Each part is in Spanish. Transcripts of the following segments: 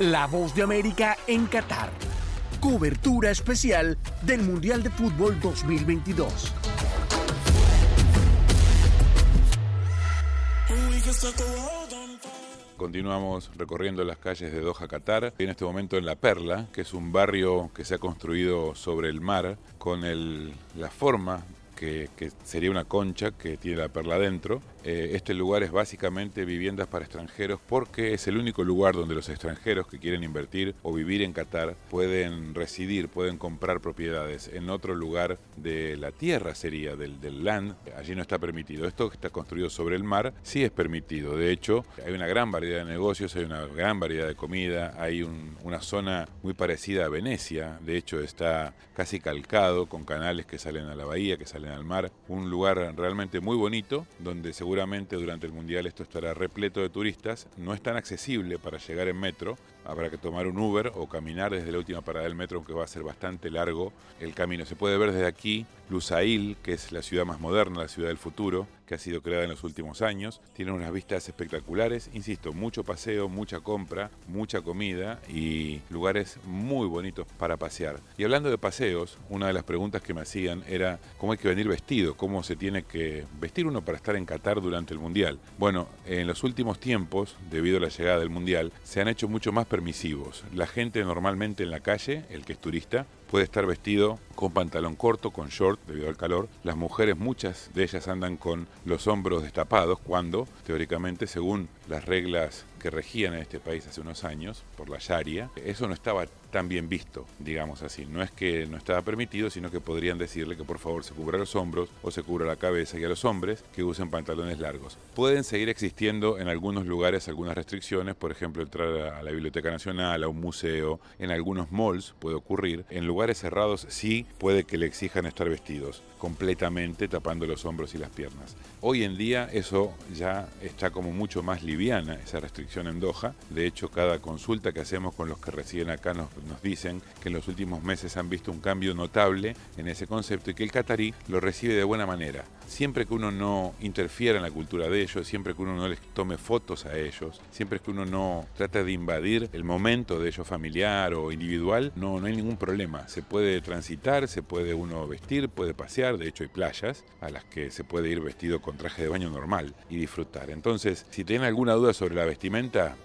La voz de América en Qatar. Cobertura especial del Mundial de Fútbol 2022. Continuamos recorriendo las calles de Doha, Qatar. En este momento en La Perla, que es un barrio que se ha construido sobre el mar con la forma que, que, sería una concha que tiene la perla adentro eh, este lugar es básicamente viviendas para extranjeros porque es el único lugar donde los extranjeros que quieren invertir o vivir en Qatar pueden residir, pueden comprar propiedades. En otro lugar de la tierra sería, del, del land, allí no está permitido. Esto que está construido sobre el mar sí es permitido. De hecho, hay una gran variedad de negocios, hay una gran variedad de comida, hay una zona muy parecida a Venecia, de hecho está casi calcado con canales que salen a la bahía, que salen al mar. Un lugar realmente muy bonito donde seguro seguramente durante el Mundial esto estará repleto de turistas. No es tan accesible para llegar en metro, habrá que tomar un Uber o caminar desde la última parada del metro, aunque va a ser bastante largo el camino. Se puede ver desde aquí Lusail, que es la ciudad más moderna, la ciudad del futuro, que ha sido creada en los últimos años. Tiene unas vistas espectaculares, insisto, mucho paseo, mucha compra, mucha comida y lugares muy bonitos para pasear. Y hablando de paseos, una de las preguntas que me hacían era cómo hay que venir vestido, cómo se tiene que vestir uno para estar en Qatar durante el Mundial. Bueno, en los últimos tiempos, debido a la llegada del Mundial, se han hecho mucho más permisivos. La gente normalmente en la calle, el que es turista, puede estar vestido con pantalón corto, con short debido al calor. Las mujeres, muchas de ellas andan con los hombros destapados cuando, teóricamente, según las reglas que regían en este país hace unos años, por la Sharia, eso no estaba tan bien visto, digamos así. No es que no estaba permitido, sino que podrían decirle que por favor se cubra los hombros o se cubra la cabeza y a los hombres que usen pantalones largos. Pueden seguir existiendo en algunos lugares algunas restricciones, por ejemplo, entrar a la Biblioteca Nacional, a un museo, en algunos malls puede ocurrir. En lugares cerrados sí puede que le exijan estar vestidos completamente tapando los hombros y las piernas. Hoy en día eso ya está como mucho más liviana, esa restricción en Doha. De hecho, cada consulta que hacemos con los que residen acá nos, nos dicen que en los últimos meses han visto un cambio notable en ese concepto y que el catarí lo recibe de buena manera. Siempre que uno no interfiera en la cultura de ellos, siempre que uno no les tome fotos a ellos, siempre que uno no trata de invadir el momento de ellos familiar o individual, no, no hay ningún problema. Se puede transitar, se puede uno vestir, puede pasear de hecho hay playas a las que se puede ir vestido con traje de baño normal y disfrutar. Entonces, si tienen alguna duda sobre la vestimenta,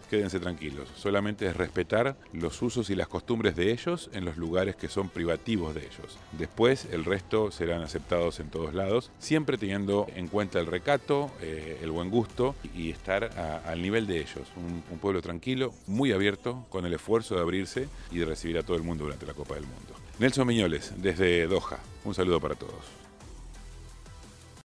quédense tranquilos. Solamente es respetar los usos y las costumbres de ellos en los lugares que son privativos de ellos. Después, el resto serán aceptados en todos lados, siempre teniendo en cuenta el recato, eh, el buen gusto y estar al nivel de ellos. Un, un pueblo tranquilo, muy abierto, con el esfuerzo de abrirse y de recibir a todo el mundo durante la Copa del Mundo. Nelson Miñoles, desde Doha. Un saludo para todos.